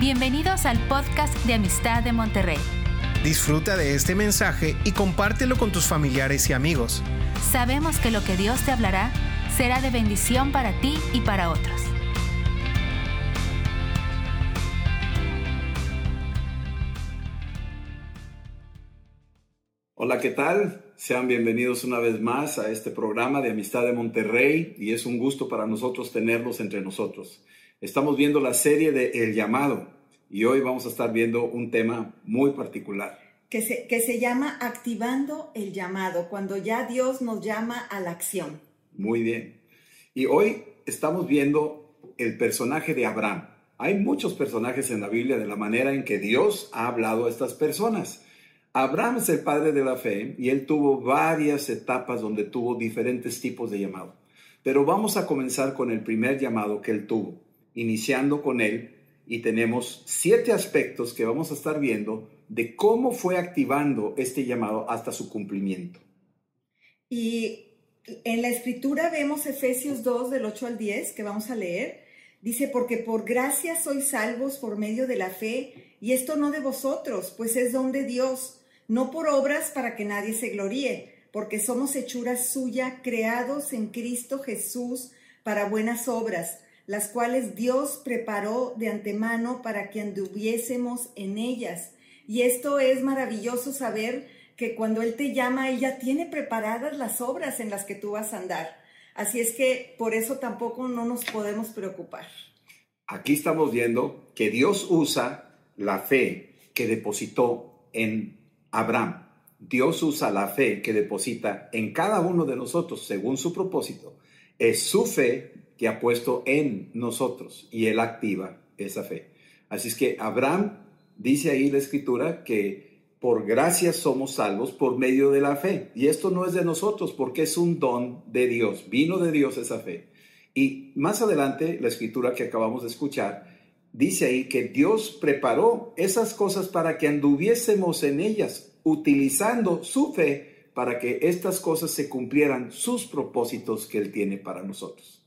Bienvenidos al podcast de Amistad de Monterrey. Disfruta de este mensaje y compártelo con tus familiares y amigos. Sabemos que lo que Dios te hablará será de bendición para ti y para otros. Hola, ¿qué tal? Sean bienvenidos una vez más a este programa de Amistad de Monterrey y es un gusto para nosotros tenerlos entre nosotros. Estamos viendo la serie de El llamado y hoy vamos a estar viendo un tema muy particular. Que se, que se llama activando el llamado, cuando ya Dios nos llama a la acción. Muy bien. Y hoy estamos viendo el personaje de Abraham. Hay muchos personajes en la Biblia de la manera en que Dios ha hablado a estas personas. Abraham es el padre de la fe y él tuvo varias etapas donde tuvo diferentes tipos de llamado. Pero vamos a comenzar con el primer llamado que él tuvo, iniciando con él y tenemos siete aspectos que vamos a estar viendo de cómo fue activando este llamado hasta su cumplimiento. Y en la escritura vemos Efesios 2 del 8 al 10 que vamos a leer. Dice, porque por gracia sois salvos por medio de la fe, y esto no de vosotros, pues es don de Dios, no por obras para que nadie se gloríe, porque somos hechuras suya, creados en Cristo Jesús para buenas obras las cuales Dios preparó de antemano para que anduviésemos en ellas. Y esto es maravilloso saber que cuando Él te llama, Él ya tiene preparadas las obras en las que tú vas a andar. Así es que por eso tampoco no nos podemos preocupar. Aquí estamos viendo que Dios usa la fe que depositó en Abraham. Dios usa la fe que deposita en cada uno de nosotros según su propósito. Es su fe que ha puesto en nosotros y Él activa esa fe. Así es que Abraham dice ahí la escritura que por gracia somos salvos por medio de la fe. Y esto no es de nosotros porque es un don de Dios, vino de Dios esa fe. Y más adelante, la escritura que acabamos de escuchar, dice ahí que Dios preparó esas cosas para que anduviésemos en ellas, utilizando su fe para que estas cosas se cumplieran sus propósitos que Él tiene para nosotros.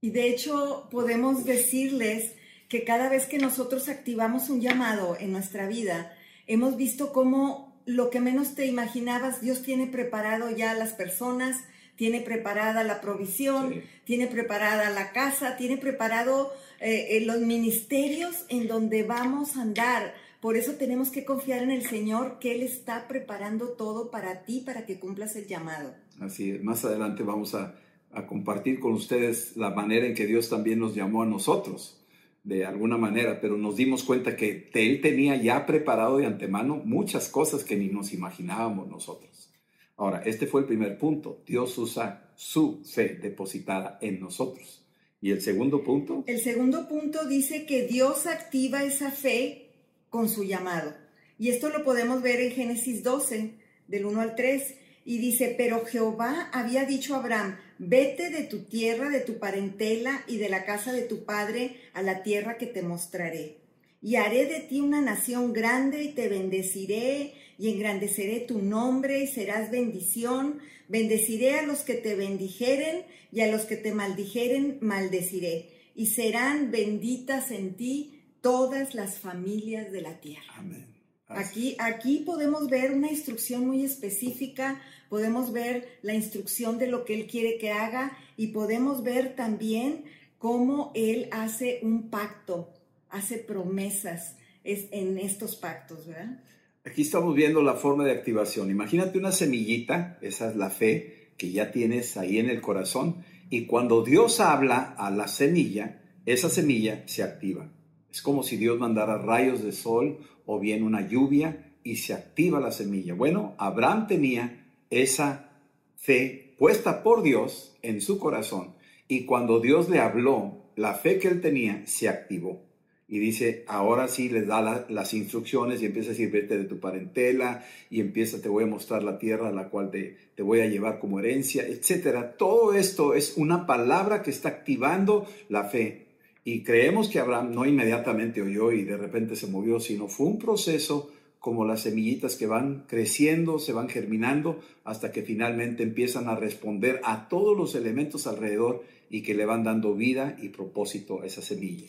Y de hecho podemos decirles que cada vez que nosotros activamos un llamado en nuestra vida, hemos visto cómo lo que menos te imaginabas, Dios tiene preparado ya a las personas, tiene preparada la provisión, tiene preparada la casa, tiene preparado eh, eh, los ministerios en donde vamos a andar. Por eso tenemos que confiar en el Señor, que Él está preparando todo para ti, para que cumplas el llamado. Así es, más adelante vamos a a compartir con ustedes la manera en que Dios también nos llamó a nosotros, de alguna manera, pero nos dimos cuenta que Él tenía ya preparado de antemano muchas cosas que ni nos imaginábamos nosotros. Ahora, este fue el primer punto. Dios usa su fe depositada en nosotros. ¿Y el segundo punto? El segundo punto dice que Dios activa esa fe con su llamado. Y esto lo podemos ver en Génesis 12, del 1 al 3. Y dice, pero Jehová había dicho a Abraham, Vete de tu tierra, de tu parentela y de la casa de tu padre a la tierra que te mostraré. Y haré de ti una nación grande y te bendeciré y engrandeceré tu nombre y serás bendición. Bendeciré a los que te bendijeren y a los que te maldijeren maldeciré. Y serán benditas en ti todas las familias de la tierra. Amén. Aquí, aquí podemos ver una instrucción muy específica, podemos ver la instrucción de lo que Él quiere que haga y podemos ver también cómo Él hace un pacto, hace promesas en estos pactos, ¿verdad? Aquí estamos viendo la forma de activación. Imagínate una semillita, esa es la fe que ya tienes ahí en el corazón, y cuando Dios habla a la semilla, esa semilla se activa. Es como si Dios mandara rayos de sol o bien una lluvia y se activa la semilla. Bueno, Abraham tenía esa fe puesta por Dios en su corazón y cuando Dios le habló, la fe que él tenía se activó. Y dice, ahora sí les da las instrucciones y empieza a decir, vete de tu parentela y empieza, te voy a mostrar la tierra a la cual te, te voy a llevar como herencia, etcétera. Todo esto es una palabra que está activando la fe y creemos que Abraham no inmediatamente oyó y de repente se movió, sino fue un proceso como las semillitas que van creciendo, se van germinando, hasta que finalmente empiezan a responder a todos los elementos alrededor y que le van dando vida y propósito a esa semilla.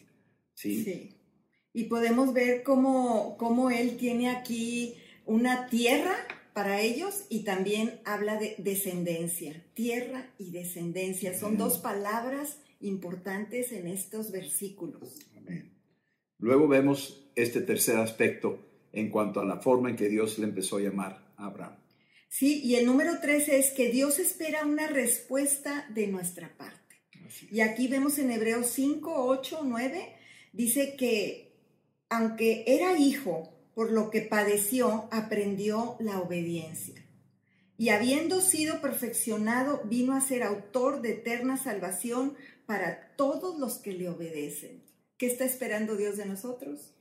¿sí? Y podemos ver cómo, cómo él tiene aquí una tierra para ellos y también habla de descendencia, tierra y descendencia. Son dos palabras importantes en estos versículos. Luego vemos este tercer aspecto en cuanto a la forma en que Dios le empezó a llamar a Abraham. Sí, y el número tres es que Dios espera una respuesta de nuestra parte. Y aquí vemos en Hebreos 5, 8, 9, dice que aunque era hijo, por lo que padeció, aprendió la obediencia. Y habiendo sido perfeccionado, vino a ser autor de eterna salvación para todos los que le obedecen. ¿Qué está esperando Dios de nosotros?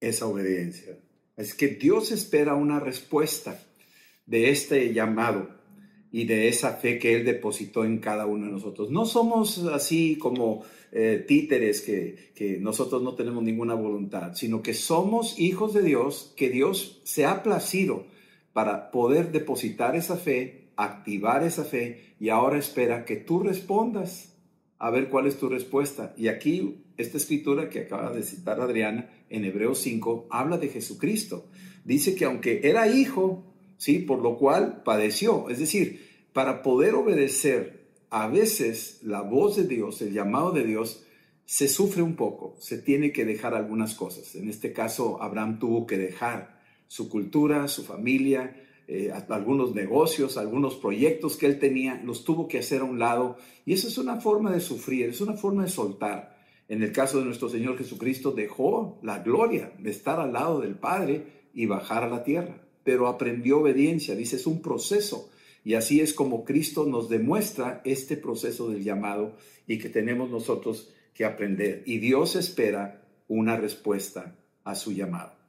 Esa obediencia. Es que Dios espera una respuesta de este llamado y de esa fe que Él depositó en cada uno de nosotros. No somos así como eh, títeres que, que nosotros no tenemos ninguna voluntad, sino que somos hijos de Dios, que Dios se ha placido para poder depositar esa fe, activar esa fe y ahora espera que tú respondas a ver cuál es tu respuesta. Y aquí esta escritura que acaba de citar Adriana en Hebreos 5 habla de Jesucristo. Dice que aunque era hijo, ¿sí? Por lo cual padeció. Es decir, para poder obedecer a veces la voz de Dios, el llamado de Dios, se sufre un poco, se tiene que dejar algunas cosas. En este caso, Abraham tuvo que dejar su cultura, su familia, eh, algunos negocios, algunos proyectos que él tenía, los tuvo que hacer a un lado. Y eso es una forma de sufrir, es una forma de soltar. En el caso de nuestro Señor Jesucristo, dejó la gloria de estar al lado del Padre y bajar a la tierra pero aprendió obediencia. Dice, es un proceso. Y así es como Cristo nos demuestra este proceso del llamado y que tenemos nosotros que aprender. Y Dios espera una respuesta a su llamado.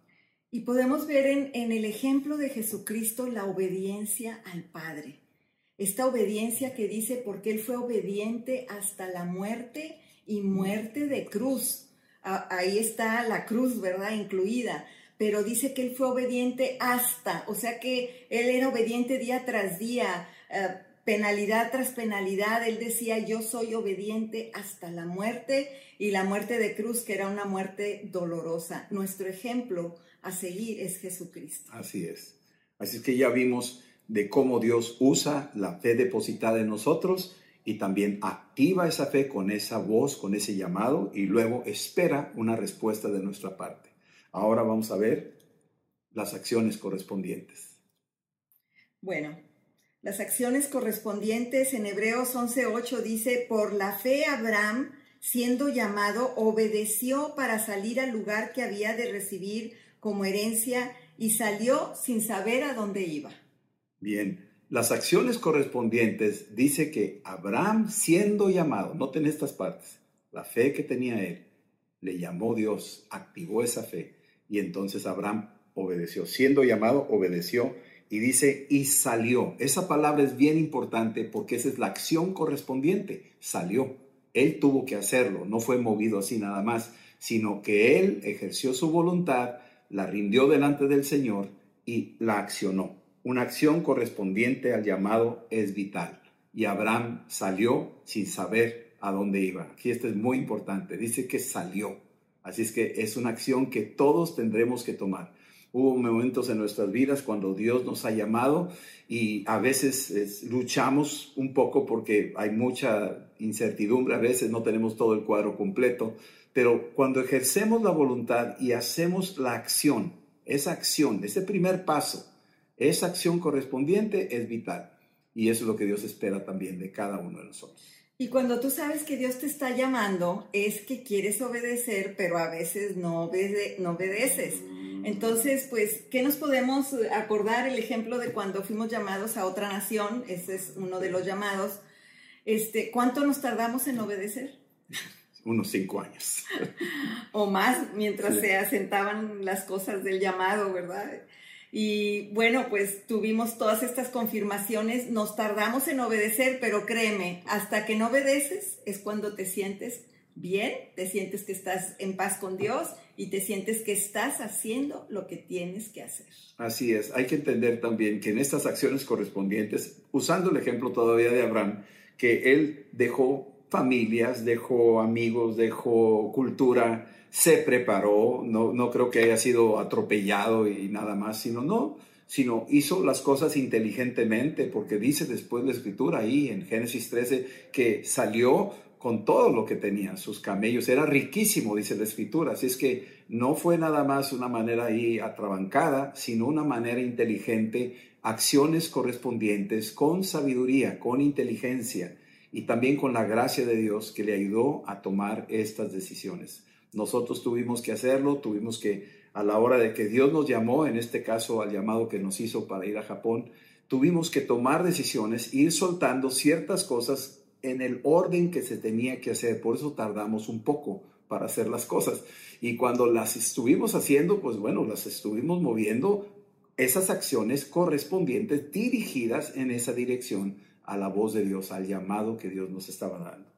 Y podemos ver en, el ejemplo de Jesucristo la obediencia al Padre. Esta obediencia que dice, porque Él fue obediente hasta la muerte y muerte de cruz. Ahí está la cruz, ¿verdad? Incluida pero dice que él fue obediente hasta, o sea que él era obediente día tras día, eh, penalidad tras penalidad, él decía, yo soy obediente hasta la muerte y la muerte de cruz, que era una muerte dolorosa. Nuestro ejemplo a seguir es Jesucristo. Así es. Así es que ya vimos de cómo Dios usa la fe depositada en nosotros y también activa esa fe con esa voz, con ese llamado y luego espera una respuesta de nuestra parte. Ahora vamos a ver las acciones correspondientes. Bueno, las acciones correspondientes en Hebreos 11:8 dice, por la fe Abraham, siendo llamado, obedeció para salir al lugar que había de recibir como herencia y salió sin saber a dónde iba. Bien, las acciones correspondientes dice que Abraham siendo llamado, noten estas partes, la fe que tenía él, le llamó Dios, activó esa fe y entonces Abraham obedeció. Siendo llamado, obedeció. Y dice, y salió. Esa palabra es bien importante porque esa es la acción correspondiente. Salió. Él tuvo que hacerlo. No fue movido así nada más, sino que él ejerció su voluntad, la rindió delante del Señor y la accionó. Una acción correspondiente al llamado es vital. Y Abraham salió sin saber a dónde iba. Aquí esto es muy importante. Dice que salió. Así es que es una acción que todos tendremos que tomar. Hubo momentos en nuestras vidas cuando Dios nos ha llamado y a veces luchamos un poco porque hay mucha incertidumbre, a veces no tenemos todo el cuadro completo, pero cuando ejercemos la voluntad y hacemos la acción, esa acción, ese primer paso, esa acción correspondiente es vital. Y eso es lo que Dios espera también de cada uno de nosotros. Y cuando tú sabes que Dios te está llamando, es que quieres obedecer, pero a veces no, obedeces. Entonces, pues, ¿qué nos podemos acordar? El ejemplo de cuando fuimos llamados a otra nación, ese es uno de los llamados. Este, ¿Cuánto nos tardamos en obedecer? Unos cinco años. o más, mientras se asentaban las cosas del llamado, ¿verdad? Y bueno, pues tuvimos todas estas confirmaciones, nos tardamos en obedecer, pero créeme, hasta que no obedeces es cuando te sientes bien, te sientes que estás en paz con Dios y te sientes que estás haciendo lo que tienes que hacer. Así es, hay que entender también que en estas acciones correspondientes, usando el ejemplo todavía de Abraham, que él dejó familias, dejó amigos, dejó cultura, se preparó, no, no creo que haya sido atropellado y nada más, sino no, sino hizo las cosas inteligentemente, porque dice después la escritura ahí en Génesis 13 que salió con todo lo que tenía, sus camellos, era riquísimo, dice la escritura, así es que no fue nada más una manera ahí atrabancada, sino una manera inteligente, acciones correspondientes, con sabiduría, con inteligencia y también con la gracia de Dios que le ayudó a tomar estas decisiones. Nosotros tuvimos que hacerlo, tuvimos que a la hora de que Dios nos llamó, en este caso al llamado que nos hizo para ir a Japón, tuvimos que tomar decisiones, ir soltando ciertas cosas en el orden que se tenía que hacer. Por eso tardamos un poco para hacer las cosas. Y cuando las estuvimos haciendo, pues bueno, las estuvimos moviendo esas acciones correspondientes dirigidas en esa dirección a la voz de Dios, al llamado que Dios nos estaba dando.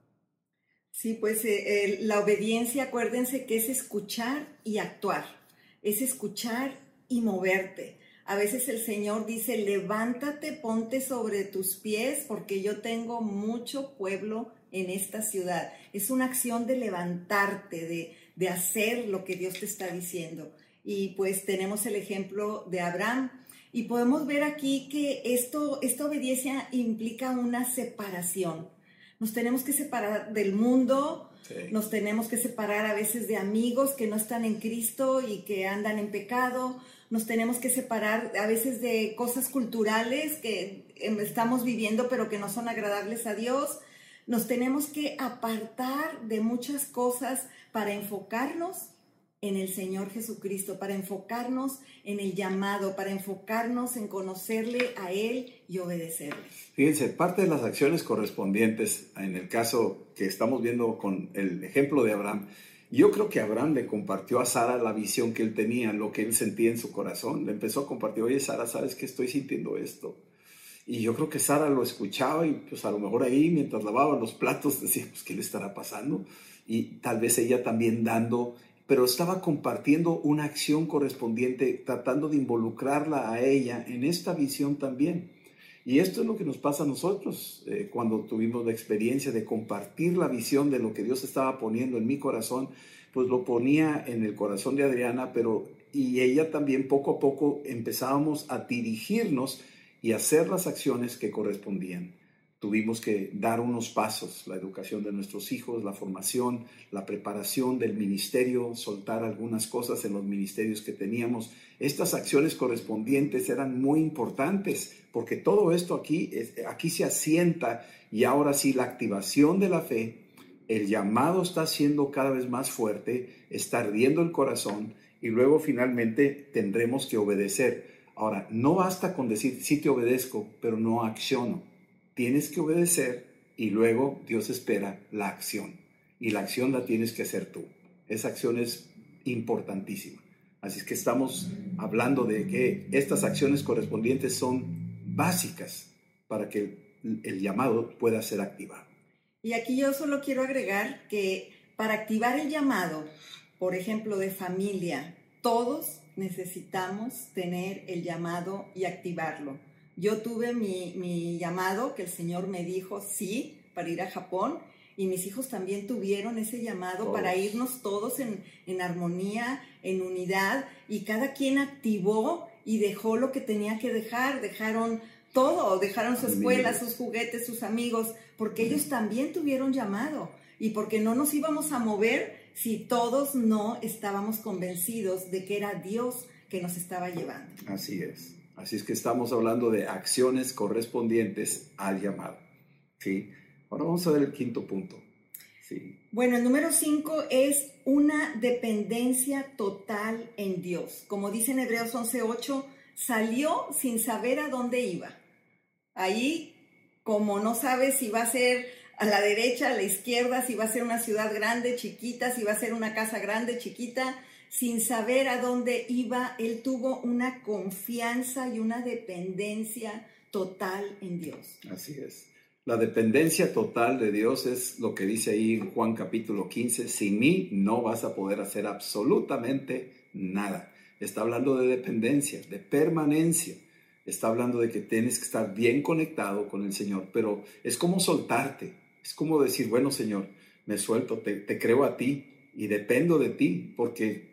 Sí, pues eh, la obediencia, acuérdense que es escuchar y actuar es escuchar y moverte. A veces el Señor dice, levántate, ponte sobre tus pies, porque yo tengo mucho pueblo en esta ciudad. Es una acción de levantarte, de, de hacer lo que Dios te está diciendo. Y pues tenemos el ejemplo de Abraham. Y podemos ver aquí que esto, esta obediencia implica una separación. Nos tenemos que separar del mundo, nos tenemos que separar a veces de amigos que no están en Cristo y que andan en pecado. Nos tenemos que separar a veces de cosas culturales que em, estamos viviendo pero que no son agradables a Dios. Nos tenemos que apartar de muchas cosas para enfocarnos en el Señor Jesucristo, para enfocarnos en el llamado, para enfocarnos en conocerle a Él y obedecerle. Fíjense, parte de las acciones correspondientes, en el caso que estamos viendo con el ejemplo de Abraham, yo creo que Abraham le compartió a Sara la visión que él tenía, lo que él sentía en su corazón. Le empezó a compartir, oye Sara, ¿sabes que estoy sintiendo esto? Y yo creo que Sara lo escuchaba y pues a lo mejor ahí mientras lavaba los platos decía, pues ¿qué le estará pasando? Y tal vez ella también dando pero estaba compartiendo una acción correspondiente, tratando de involucrarla a ella en esta visión también. Y esto es lo que nos pasa a nosotros eh, cuando tuvimos la experiencia de compartir la visión de lo que Dios estaba poniendo en mi corazón, pues lo ponía en el corazón de Adriana, pero y ella también poco a poco empezábamos a dirigirnos y hacer las acciones que correspondían tuvimos que dar unos pasos, la educación de nuestros hijos, la formación, la preparación del ministerio, soltar algunas cosas en los ministerios que teníamos. Estas acciones correspondientes eran muy importantes porque todo esto aquí, aquí se asienta y ahora sí la activación de la fe, el llamado está siendo cada vez más fuerte, está ardiendo el corazón y luego finalmente tendremos que obedecer. Ahora, no basta con decir sí te obedezco, pero no acciono tienes que obedecer y luego Dios espera la acción. Y la acción la tienes que hacer tú. Esa acción es importantísima. Así es que estamos hablando de que estas acciones correspondientes son básicas para que el, llamado pueda ser activado. Y aquí yo solo quiero agregar que para activar el llamado, por ejemplo, de familia, todos necesitamos tener el llamado y activarlo yo tuve mi, llamado, que el Señor me dijo sí para ir a Japón, y mis hijos también tuvieron ese llamado para irnos todos en, en, armonía, en unidad, y cada quien activó y dejó lo que tenía que dejar, dejaron todo, dejaron su escuela, sus juguetes, sus amigos, porque ellos también tuvieron llamado, y porque no nos íbamos a mover si todos no estábamos convencidos de que era Dios que nos estaba llevando. Así es. Así es que estamos hablando de acciones correspondientes al llamado. ¿sí? Ahora vamos a ver el quinto punto. ¿sí? Bueno, el número cinco es una dependencia total en Dios. Como dice en Hebreos 11:8, salió sin saber a dónde iba. Ahí, como no sabe si va a ser a la derecha, a la izquierda, si va a ser una ciudad grande, chiquita, si va a ser una casa grande, chiquita, sin saber a dónde iba, él tuvo una confianza y una dependencia total en Dios. Así es. La dependencia total de Dios es lo que dice ahí en Juan capítulo 15, sin mí no vas a poder hacer absolutamente nada. Está hablando de dependencia, de permanencia. Está hablando de que tienes que estar bien conectado con el Señor, pero es como soltarte. Es como decir, bueno, Señor, me suelto, te, te creo a ti y dependo de ti, porque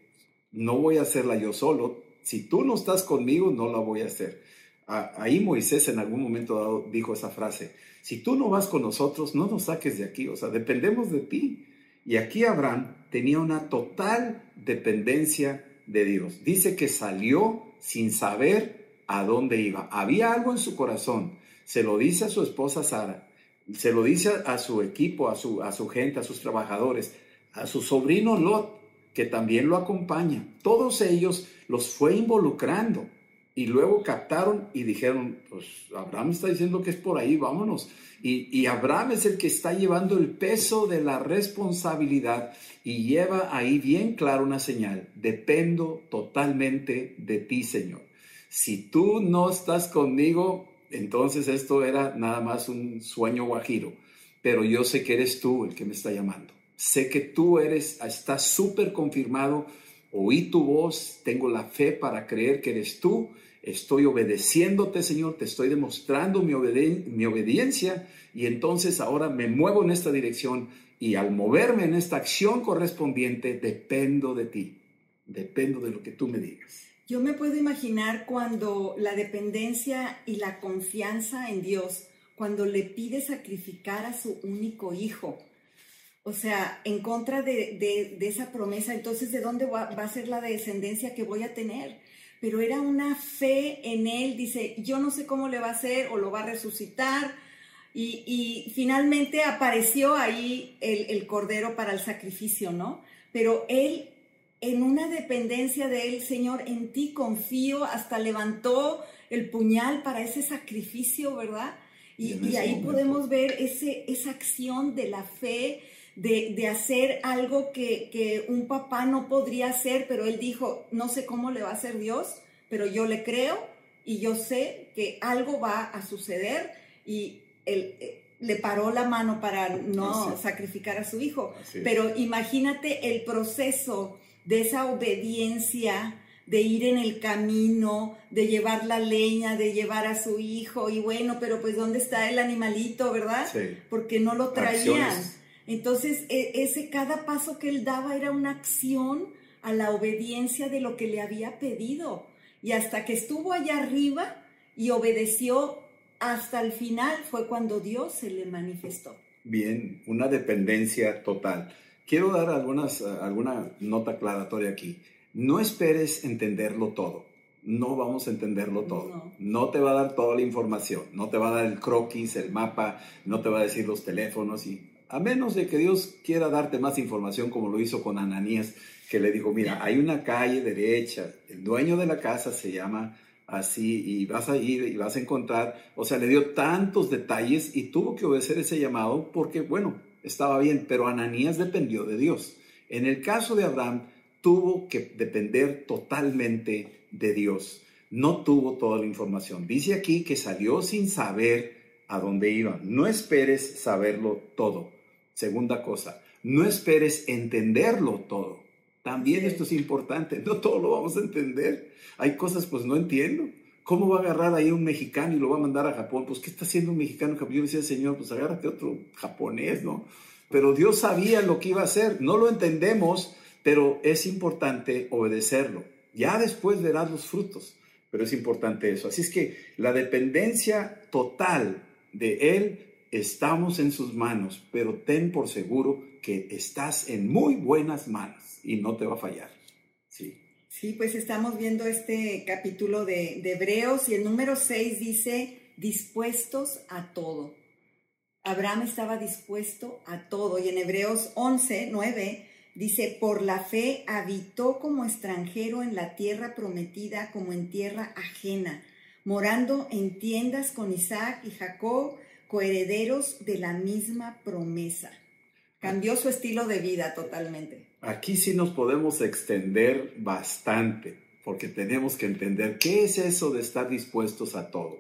no voy a hacerla yo solo. Si tú no estás conmigo, no la voy a hacer. Ahí Moisés en algún momento dado dijo esa frase, si tú no vas con nosotros, no nos saques de aquí, o sea, dependemos de ti. Y aquí Abraham tenía una total dependencia de Dios. Dice que salió sin saber a dónde iba. Había algo en su corazón. Se lo dice a su esposa Sara, se lo dice a su equipo, a su, a su gente, a sus trabajadores, a su sobrino Lot, que también lo acompaña. Todos ellos los fue involucrando y luego captaron y dijeron, pues Abraham está diciendo que es por ahí, vámonos. Y, y, Abraham es el que está llevando el peso de la responsabilidad y lleva ahí bien claro una señal, dependo totalmente de ti, Señor. Si tú no estás conmigo, entonces esto era nada más un sueño guajiro, pero yo sé que eres tú el que me está llamando. Sé que tú eres, está súper confirmado, oí tu voz, tengo la fe para creer que eres tú estoy obedeciéndote, Señor, te estoy demostrando mi, mi, obediencia y entonces ahora me muevo en esta dirección y al moverme en esta acción correspondiente dependo de ti, dependo de lo que tú me digas. Yo me puedo imaginar cuando la dependencia y la confianza en Dios, cuando le pide sacrificar a su único hijo, o sea, en contra de, esa promesa, entonces ¿de dónde va a ser la descendencia que voy a tener? pero era una fe en él, dice, yo no sé cómo le va a hacer o lo va a resucitar. Y, finalmente apareció ahí el, el, cordero para el sacrificio, ¿no? Pero él, en una dependencia de él, Señor, en ti confío, hasta levantó el puñal para ese sacrificio, ¿verdad? Y, y ahí podemos ver ese, esa acción de la fe, de, hacer algo que, un papá no podría hacer, pero él dijo, no sé cómo le va a hacer Dios, pero yo le creo y yo sé que algo va a suceder y él eh, le paró la mano para no sacrificar a su hijo. Pero imagínate el proceso de esa obediencia, de ir en el camino, de llevar la leña, de llevar a su hijo, y bueno, pero pues ¿dónde está el animalito, verdad? Porque no lo traían. Entonces, e, ese cada paso que él daba era una acción a la obediencia de lo que le había pedido. Y hasta que estuvo allá arriba y obedeció hasta el final fue cuando Dios se le manifestó. Bien, una dependencia total. Quiero dar algunas, alguna nota aclaratoria aquí. No esperes entenderlo todo. No vamos a entenderlo todo. No. no. te va a dar toda la información. No te va a dar el croquis, el mapa, no te va a decir los teléfonos y a menos de que Dios quiera darte más información como lo hizo con Ananías, que le dijo, mira, hay una calle derecha, el dueño de la casa se llama así y vas a ir y vas a encontrar, o sea, le dio tantos detalles y tuvo que obedecer ese llamado porque, bueno, estaba bien, pero Ananías dependió de Dios. En el caso de Abraham, tuvo que depender totalmente de Dios. No tuvo toda la información. Dice aquí que salió sin saber a dónde iba. No esperes saberlo todo. Segunda cosa, no esperes entenderlo todo. También esto es importante, no todo lo vamos a entender. Hay cosas pues no entiendo. ¿Cómo va a agarrar ahí un mexicano y lo va a mandar a Japón? Pues ¿qué está haciendo un mexicano? Yo decía, Señor, pues agárrate otro japonés, ¿no? Pero Dios sabía lo que iba a hacer. No lo entendemos, pero es importante obedecerlo. Ya después verás los frutos, pero es importante eso. Así es que la dependencia total de Él estamos en sus manos, pero ten por seguro que estás en muy buenas manos y no te va a fallar. Sí. Sí, pues estamos viendo este capítulo de, Hebreos y el número 6 dice, dispuestos a todo. Abraham estaba dispuesto a todo y en Hebreos 11, 9 dice, por la fe habitó como extranjero en la tierra prometida como en tierra ajena, morando en tiendas con Isaac y Jacob coherederos de la misma promesa. Cambió su estilo de vida totalmente. Aquí sí nos podemos extender bastante, porque tenemos que entender qué es eso de estar dispuestos a todo.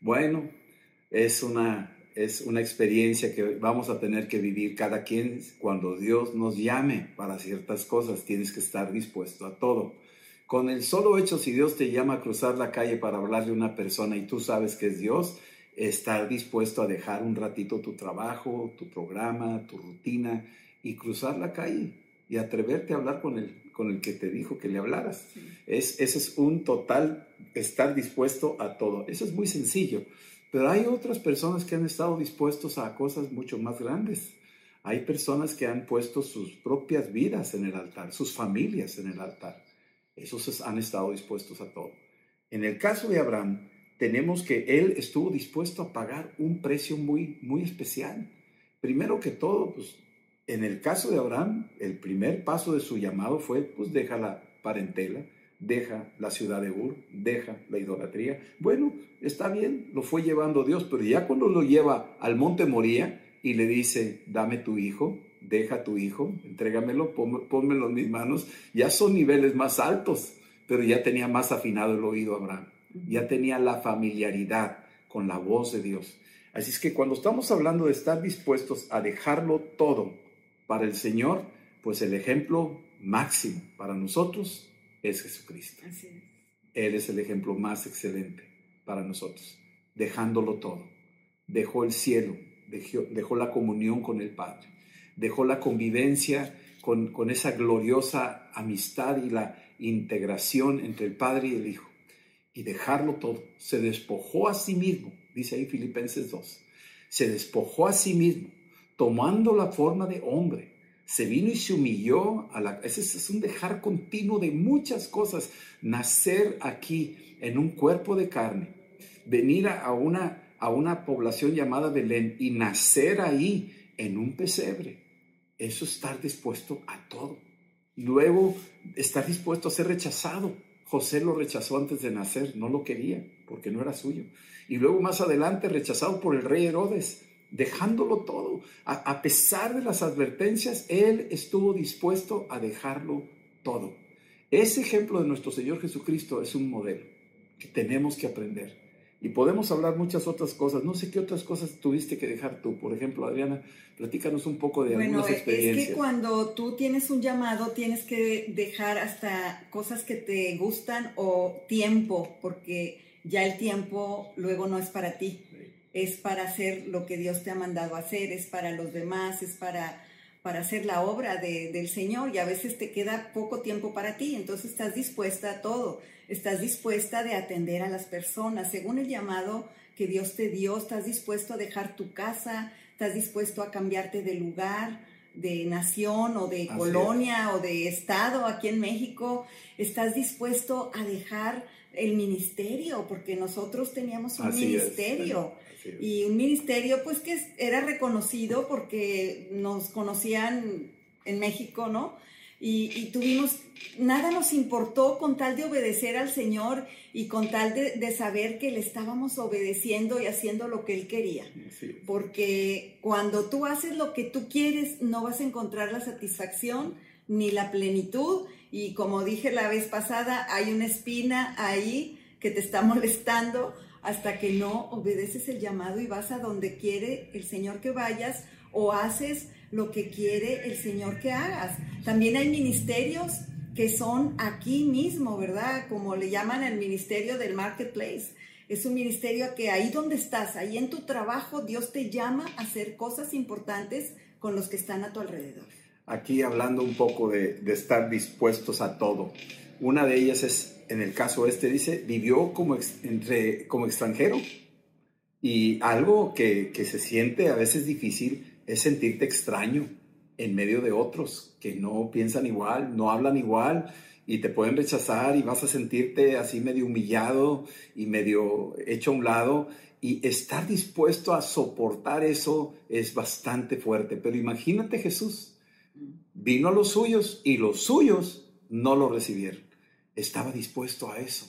Bueno, es una, es una experiencia que vamos a tener que vivir cada quien cuando Dios nos llame para ciertas cosas. Tienes que estar dispuesto a todo. Con el solo hecho, si Dios te llama a cruzar la calle para hablarle a una persona y tú sabes que es Dios, estar dispuesto a dejar un ratito tu trabajo, tu programa, tu rutina y cruzar la calle y atreverte a hablar con el, con el que te dijo que le hablaras. Es, ese es un total estar dispuesto a todo. Eso es muy sencillo. Pero hay otras personas que han estado dispuestos a cosas mucho más grandes. Hay personas que han puesto sus propias vidas en el altar, sus familias en el altar. Esos han estado dispuestos a todo. En el caso de Abraham, tenemos que él estuvo dispuesto a pagar un precio muy, muy especial. Primero que todo, pues, en el caso de Abraham, el primer paso de su llamado fue, pues, deja la parentela, deja la ciudad de Ur, deja la idolatría. Bueno, está bien, lo fue llevando Dios, pero ya cuando lo lleva al monte Moría y le dice, dame tu hijo, deja tu hijo, entrégamelo, pónmelo en mis manos, ya son niveles más altos, pero ya tenía más afinado el oído Abraham, ya tenía la familiaridad con la voz de Dios. Así es que cuando estamos hablando de estar dispuestos a dejarlo todo para el Señor, pues el ejemplo máximo para nosotros es Jesucristo. Él es el ejemplo más excelente para nosotros, dejándolo todo. Dejó el cielo, dejó, la comunión con el Padre, dejó la convivencia con, con esa gloriosa amistad y la integración entre el Padre y el Hijo. Y dejarlo todo. Se despojó a sí mismo, dice ahí Filipenses 2. Se despojó a sí mismo, tomando la forma de hombre se vino y se humilló a la... Ese es un dejar continuo de muchas cosas. Nacer aquí en un cuerpo de carne, venir a una, a una población llamada Belén y nacer ahí en un pesebre. Eso es estar dispuesto a todo. Luego, estar dispuesto a ser rechazado. José lo rechazó antes de nacer, no lo quería porque no era suyo. Y luego más adelante rechazado por el rey Herodes dejándolo todo. A, pesar de las advertencias, Él estuvo dispuesto a dejarlo todo. Ese ejemplo de nuestro Señor Jesucristo es un modelo que tenemos que aprender. Y podemos hablar muchas otras cosas. No sé qué otras cosas tuviste que dejar tú. Por ejemplo, Adriana, platícanos un poco de algunas experiencias. Bueno, es que cuando tú tienes un llamado, tienes que dejar hasta cosas que te gustan o tiempo, porque ya el tiempo luego no es para ti es para hacer lo que Dios te ha mandado hacer, es para los demás, es para, para hacer la obra del Señor y a veces te queda poco tiempo para ti, entonces estás dispuesta a todo, estás dispuesta de atender a las personas, según el llamado que Dios te dio, estás dispuesto a dejar tu casa, estás dispuesto a cambiarte de lugar, de nación o de colonia o de estado aquí en México, estás dispuesto a dejar el ministerio, porque nosotros teníamos un ministerio. Y un ministerio pues que era reconocido porque nos conocían en México, ¿no? Y, tuvimos, nada nos importó con tal de obedecer al Señor y con tal de, saber que le estábamos obedeciendo y haciendo lo que Él quería. Porque cuando tú haces lo que tú quieres, no vas a encontrar la satisfacción ni la plenitud. Y como dije la vez pasada, hay una espina ahí que te está molestando hasta que no obedeces el llamado y vas a donde quiere el Señor que vayas o haces lo que quiere el Señor que hagas. También hay ministerios que son aquí mismo, ¿verdad? Como le llaman el ministerio del marketplace. Es un ministerio que ahí donde estás, ahí en tu trabajo, Dios te llama a hacer cosas importantes con los que están a tu alrededor. Aquí hablando un poco de, estar dispuestos a todo. Una de ellas es en el caso este dice, vivió como, entre, como extranjero. Y algo que, que se siente a veces difícil es sentirte extraño en medio de otros que no piensan igual, no hablan igual y te pueden rechazar y vas a sentirte así medio humillado y medio hecho a un lado y estar dispuesto a soportar eso es bastante fuerte. Pero imagínate Jesús, vino a los suyos y los suyos no lo recibieron estaba dispuesto a eso,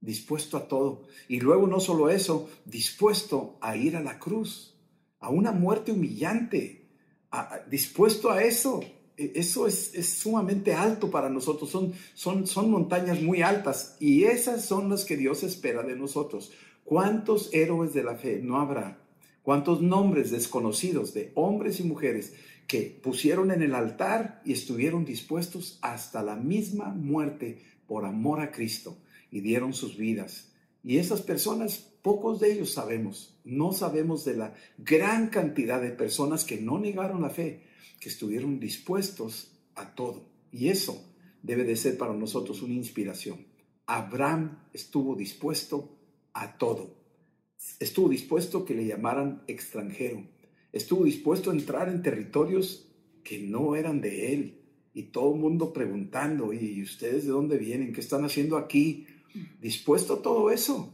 dispuesto a todo. Y luego no solo eso, dispuesto a ir a la cruz, a una muerte humillante, dispuesto a eso. E, eso es, sumamente alto para nosotros, son, son, son montañas muy altas y esas son las que Dios espera de nosotros. ¿Cuántos héroes de la fe no habrá? ¿Cuántos nombres desconocidos de hombres y mujeres que pusieron en el altar y estuvieron dispuestos hasta la misma muerte por amor a Cristo y dieron sus vidas Y esas personas, pocos de ellos sabemos. No sabemos de la gran cantidad de personas que no negaron la fe, que estuvieron dispuestos a todo. Y eso debe de ser para nosotros una inspiración. Abraham estuvo dispuesto a todo. Estuvo dispuesto que le llamaran extranjero. Estuvo dispuesto a entrar en territorios que no eran de él. Y todo el mundo preguntando, ¿y ustedes de dónde vienen? ¿Qué están haciendo aquí? Dispuesto a todo eso,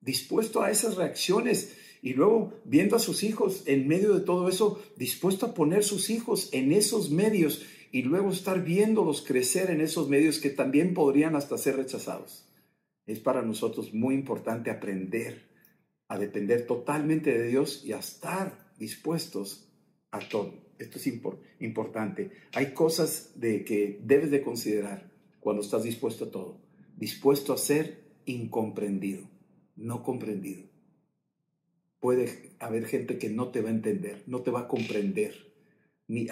dispuesto a esas reacciones. Y luego viendo a sus hijos en medio de todo eso, dispuesto a poner sus hijos en esos medios y luego estar viéndolos crecer en esos medios que también podrían hasta ser rechazados. Es para nosotros muy importante aprender a depender totalmente de Dios y a estar dispuestos a todo. Esto es importante. Hay cosas de que debes de considerar cuando estás dispuesto a todo. Dispuesto a ser incomprendido, no comprendido. Puede haber gente que no te va a entender, no te va a comprender. Ni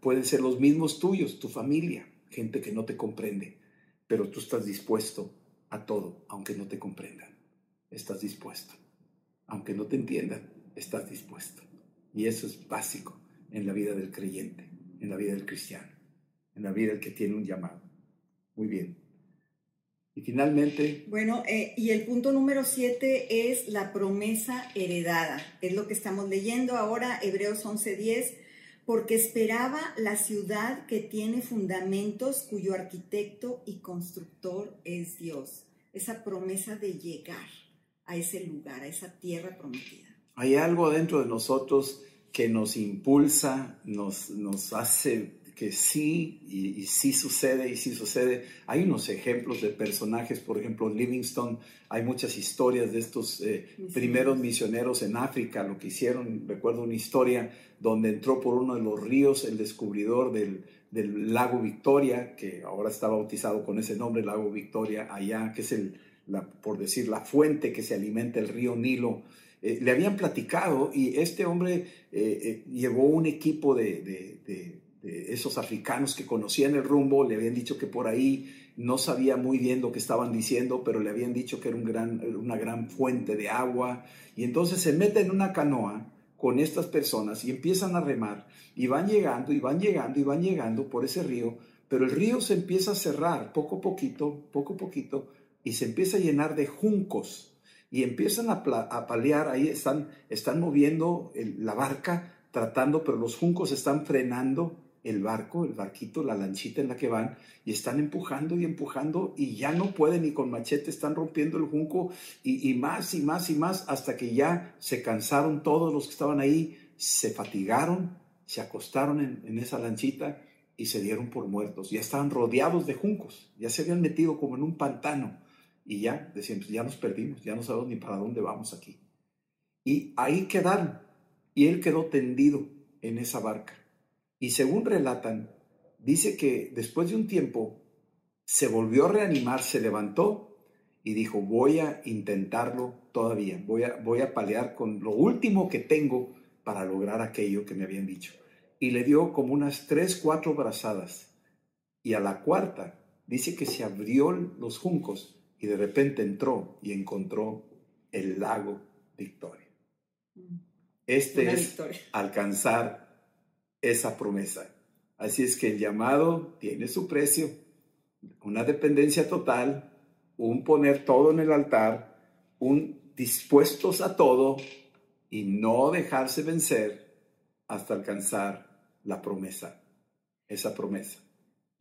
pueden ser los mismos tuyos, tu familia, gente que no te comprende, pero tú estás dispuesto a todo, aunque no te comprendan. Estás dispuesto. Aunque no te entiendan, estás dispuesto. Y eso es básico en la vida del creyente, en la vida del cristiano, en la vida del que tiene un llamado. Muy bien. Y finalmente... Bueno, eh, y el punto número siete es la promesa heredada. Es lo que estamos leyendo ahora, Hebreos 11:10, porque esperaba la ciudad que tiene fundamentos, cuyo arquitecto y constructor es Dios. Esa promesa de llegar a ese lugar, a esa tierra prometida. Hay algo dentro de nosotros que nos impulsa, nos, nos hace que sí, y, sí sucede, y sí sucede. Hay unos ejemplos de personajes, por ejemplo, Livingstone, hay muchas historias de estos eh, primeros misioneros en África, lo que hicieron, recuerdo una historia donde entró por uno de los ríos el descubridor del, del lago Victoria, que ahora está bautizado con ese nombre, lago Victoria, allá, que es el, la, por decir, la fuente que se alimenta el río Nilo eh, le habían platicado y este hombre eh, eh, llevó un equipo de, esos africanos que conocían el rumbo, le habían dicho que por ahí no sabía muy bien lo que estaban diciendo, pero le habían dicho que era una gran fuente de agua. Y entonces se mete en una canoa con estas personas y empiezan a remar y van llegando y van llegando y van llegando por ese río, pero el río se empieza a cerrar poco a poquito, poco a poquito, y se empieza a llenar de juncos y empiezan a, palear, ahí están, están moviendo la barca, tratando, pero los juncos están frenando el barco, el barquito, la lanchita en la que van, y están empujando y empujando, y ya no pueden ni con machete, están rompiendo el junco, y, más y más y más, hasta que ya se cansaron todos los que estaban ahí, se fatigaron, se acostaron en, en esa lanchita y se dieron por muertos. Ya estaban rodeados de juncos, ya se habían metido como en un pantano y ya decíamos, ya nos perdimos, ya no sabemos ni para dónde vamos aquí. Y ahí quedaron. Y él quedó tendido en esa barca. Y según relatan, dice que después de un tiempo se volvió a reanimar, se levantó y dijo, voy a intentarlo todavía, voy a, voy a palear con lo último que tengo para lograr aquello que me habían dicho. Y le dio como unas tres, cuatro brazadas. Y a la cuarta dice que se abrió los juncos y de repente entró y encontró el lago Victoria. Mm. Este es alcanzar esa promesa. Así es que el llamado tiene su precio, una dependencia total, un poner todo en el altar, un dispuestos a todo y no dejarse vencer hasta alcanzar la promesa, esa promesa.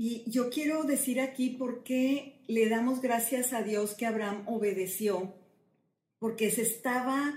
Y yo quiero decir aquí por qué le damos gracias a Dios que Abraham obedeció, porque se estaba,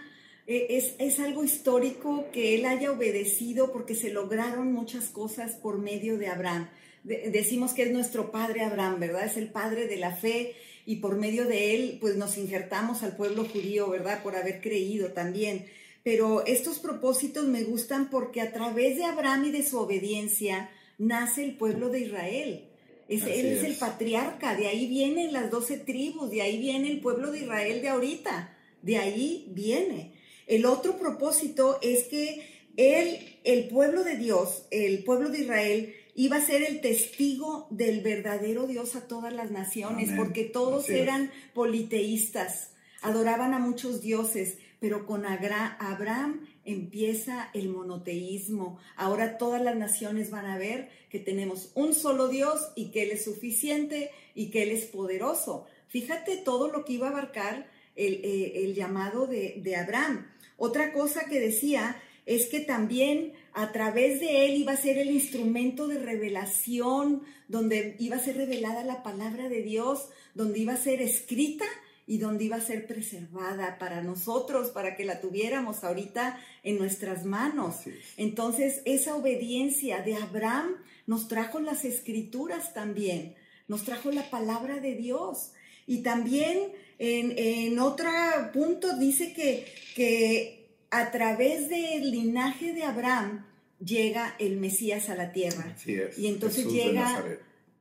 eh, es, es, algo histórico que él haya obedecido porque se lograron muchas cosas por medio de Abraham. decimos que es nuestro padre Abraham, ¿verdad? Es el padre de la fe y por medio de él pues nos injertamos al pueblo judío, ¿verdad? Por haber creído también. Pero estos propósitos me gustan porque a través de Abraham y de su obediencia, nace el pueblo de Israel. él es, el patriarca, de ahí vienen las doce tribus, de ahí viene el pueblo de Israel de ahorita, de ahí viene. El otro propósito es que él, el pueblo de Dios, el pueblo de Israel, iba a ser el testigo del verdadero Dios a todas las naciones, porque todos eran politeístas. Adoraban a muchos dioses, pero con Abraham empieza el monoteísmo. Ahora todas las naciones van a ver que tenemos un solo Dios y que Él es suficiente y que Él es poderoso. Fíjate todo lo que iba a abarcar el, eh, llamado de Abraham. Otra cosa que decía es que también a través de él iba a ser el instrumento de revelación, donde iba a ser revelada la palabra de Dios, donde iba a ser escrita y donde iba a ser preservada para nosotros, para que la tuviéramos ahorita en nuestras manos. Entonces, esa obediencia de Abraham nos trajo las escrituras también, nos trajo la palabra de Dios. Y también en, en otro punto dice que, que a través del linaje de Abraham llega el Mesías a la tierra. Así es. Y entonces Jesús llega,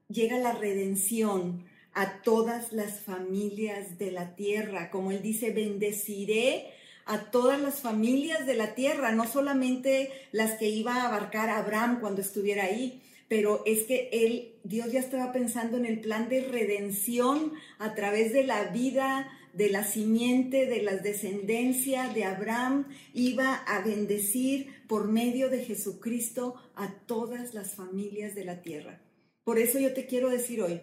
llega la redención a todas las familias de la tierra. Como él dice, bendeciré a todas las familias de la tierra, no solamente las que iba a abarcar Abraham cuando estuviera ahí, pero es que él, Dios ya estaba pensando en el plan de redención a través de la vida, de la simiente, de la descendencia de Abraham, iba a bendecir por medio de Jesucristo a todas las familias de la tierra. Por eso yo te quiero decir hoy,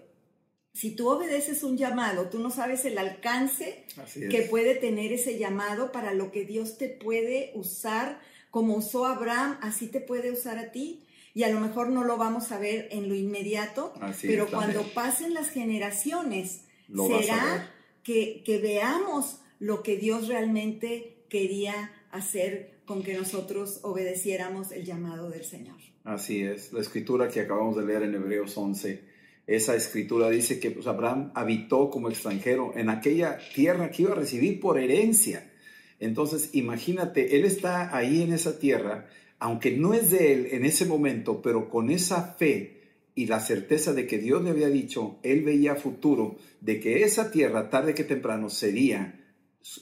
si tú obedeces un llamado, tú no sabes el alcance es. que puede tener ese llamado para lo que Dios te puede usar, como usó Abraham, así te puede usar a ti. Y a lo mejor no lo vamos a ver en lo inmediato, Así pero es, cuando pasen las generaciones, Lo será que, que veamos lo que Dios realmente quería hacer con que nosotros obedeciéramos el llamado del Señor. Así es. La escritura que acabamos de leer en Hebreos 11, esa escritura dice que pues, Abraham habitó como extranjero en aquella tierra que iba a recibir por herencia. Entonces, imagínate, él está ahí en esa tierra, aunque no es de él en ese momento, pero con esa fe y la certeza de que Dios le había dicho, él veía futuro, de que esa tierra, tarde que temprano, sería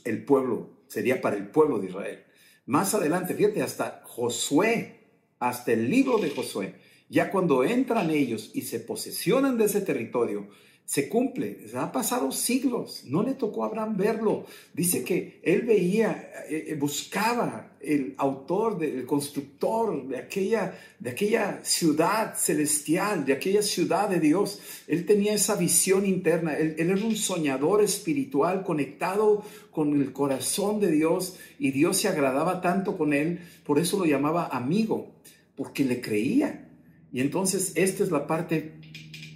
el pueblo, sería para el pueblo de Israel. Más adelante, fíjate, hasta Josué, hasta el libro de Josué, ya cuando entran ellos y se posesionan de ese territorio, se cumple. Han pasado siglos, no le tocó a Abraham verlo. Dice que él veía, eh, buscaba el autor, el constructor de aquella, de aquella ciudad celestial, de aquella ciudad de Dios. Él tenía esa visión interna. Él era un soñador espiritual conectado con el corazón de Dios y Dios se agradaba tanto con él, por eso lo llamaba amigo, porque le creía. Y entonces esta es la parte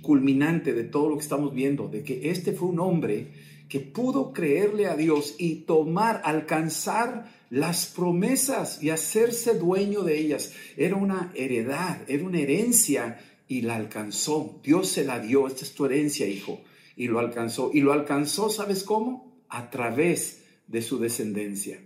culminante de todo lo que estamos viendo, de que este fue un hombre que pudo creerle a Dios y tomar, alcanzar las promesas y hacerse dueño de ellas. Era una heredad, era una herencia y la alcanzó. Dios se la dio, esta es tu herencia, hijo, y lo alcanzó. Y lo alcanzó, ¿sabes cómo? A través de su descendencia.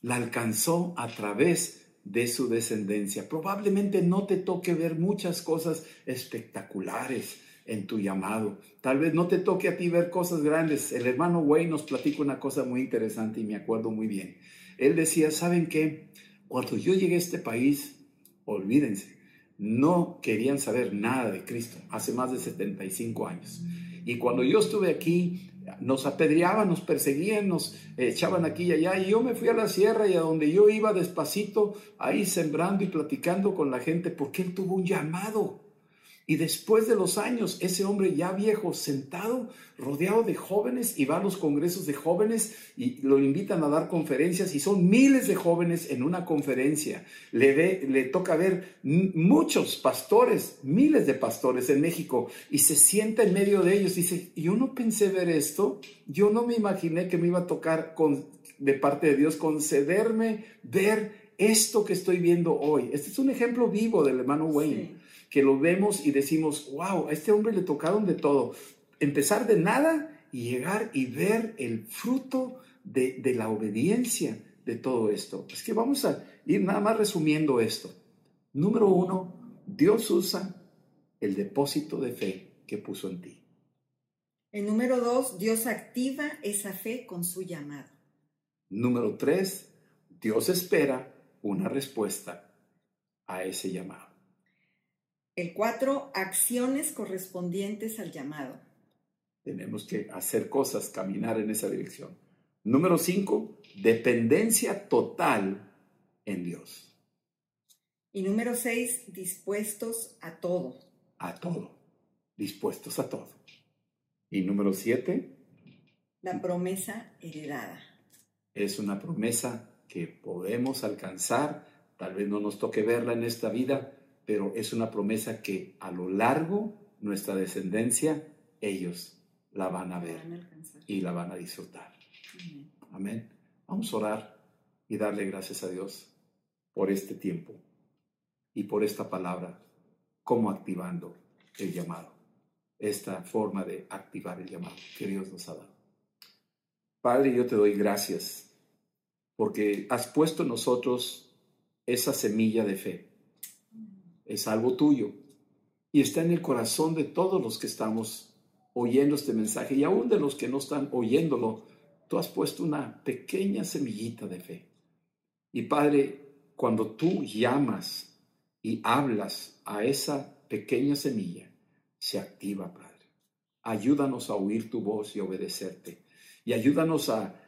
La alcanzó a través de su descendencia. Probablemente no te toque ver muchas cosas espectaculares en tu llamado. Tal vez no te toque a ti ver cosas grandes. El hermano Wayne nos platica una cosa muy interesante y me acuerdo muy bien. Él decía, ¿saben qué? Cuando yo llegué a este país, olvídense, no querían saber nada de Cristo hace más de 75 años. Y cuando yo estuve aquí, nos apedreaban, nos perseguían, nos echaban aquí y allá. Y yo me fui a la sierra y a donde yo iba despacito, ahí sembrando y platicando con la gente, porque él tuvo un llamado. Y después de los años, ese hombre ya viejo, sentado, rodeado de jóvenes, y va a los congresos de jóvenes y lo invitan a dar conferencias, y son miles de jóvenes en una conferencia. Le, ve, le toca ver muchos pastores, miles de pastores en México, y se sienta en medio de ellos. Dice: Yo no pensé ver esto, yo no me imaginé que me iba a tocar con, de parte de Dios concederme ver esto que estoy viendo hoy. Este es un ejemplo vivo del hermano Wayne. Que lo vemos y decimos, wow, a este hombre le tocaron de todo. Empezar de nada y llegar y ver el fruto de, de la obediencia de todo esto. Es que vamos a ir nada más resumiendo esto. Número uno, Dios usa el depósito de fe que puso en ti. El número dos, Dios activa esa fe con su llamado. Número tres, Dios espera una respuesta a ese llamado. El cuatro, acciones correspondientes al llamado. Tenemos que hacer cosas, caminar en esa dirección. Número cinco, dependencia total en Dios. Y número seis, dispuestos a todo. A todo. Dispuestos a todo. Y número siete, la promesa heredada. Es una promesa que podemos alcanzar, tal vez no nos toque verla en esta vida, pero es una promesa que a lo largo nuestra descendencia, ellos la van a ver y la van a disfrutar. Amén. Vamos a orar y darle gracias a Dios por este tiempo y por esta palabra, como activando el llamado, esta forma de activar el llamado que Dios nos ha dado. Padre, yo te doy gracias porque has puesto en nosotros esa semilla de fe. Es algo tuyo y está en el corazón de todos los que estamos oyendo este mensaje y aún de los que no están oyéndolo. Tú has puesto una pequeña semillita de fe. Y Padre, cuando tú llamas y hablas a esa pequeña semilla, se activa, Padre. Ayúdanos a oír tu voz y obedecerte. Y ayúdanos a,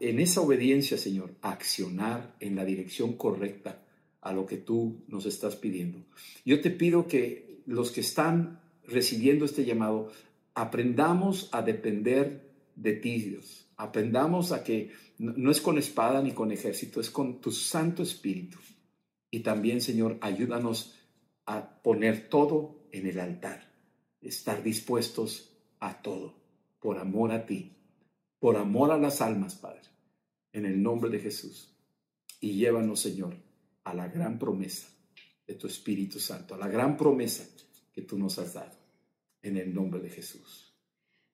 en esa obediencia, Señor, a accionar en la dirección correcta a lo que tú nos estás pidiendo. Yo te pido que los que están recibiendo este llamado, aprendamos a depender de ti, Dios. Aprendamos a que no es con espada ni con ejército, es con tu Santo Espíritu. Y también, Señor, ayúdanos a poner todo en el altar, estar dispuestos a todo, por amor a ti, por amor a las almas, Padre, en el nombre de Jesús. Y llévanos, Señor, a la gran promesa de tu Espíritu Santo, a la gran promesa que tú nos has dado, en el nombre de Jesús.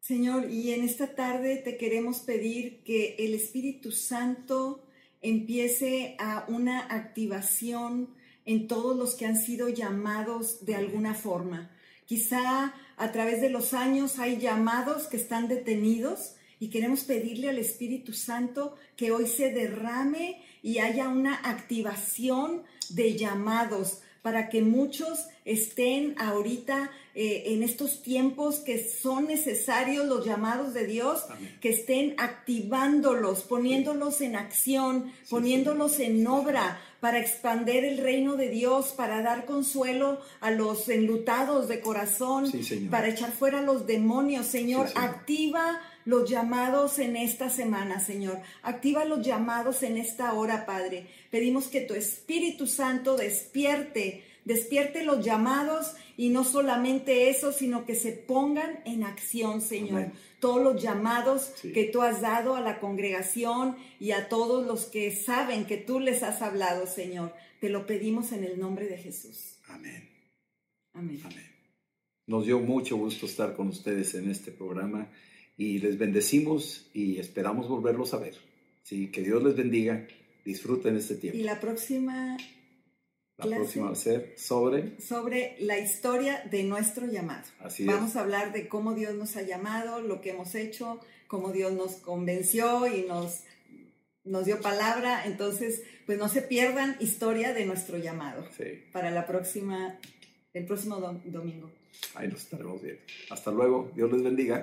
Señor, y en esta tarde te queremos pedir que el Espíritu Santo empiece a una activación en todos los que han sido llamados de alguna forma. Quizá a través de los años hay llamados que están detenidos y queremos pedirle al Espíritu Santo que hoy se derrame y haya una activación de llamados para que muchos estén ahorita eh, en estos tiempos que son necesarios los llamados de Dios, que estén activándolos, poniéndolos en acción, poniéndolos en obra para expander el reino de Dios, para dar consuelo a los enlutados de corazón, para echar fuera a los demonios. Señor, activa los llamados en esta semana, Señor. Activa los llamados en esta hora, Padre. Pedimos que tu Espíritu Santo despierte, despierte los llamados y no solamente eso, sino que se pongan en acción, Señor. Todos los llamados que tú has dado a la congregación y a todos los que saben que tú les has hablado, Señor. Te lo pedimos en el nombre de Jesús. Amén. Amén. Amén. Nos dio mucho gusto estar con ustedes en este programa y les bendecimos y esperamos volverlos a ver. Sí, que Dios les bendiga. Disfruten este tiempo. Y la próxima la próxima va a ser sobre... Sobre la historia de nuestro llamado. Así Vamos a hablar de cómo Dios nos ha llamado, lo que hemos hecho, cómo Dios nos convenció y nos, nos dio palabra. Entonces, pues no se pierdan historia de nuestro llamado. Sí. Para la próxima, el próximo domingo. Ahí nos estaremos viendo. Hasta luego. Dios les bendiga.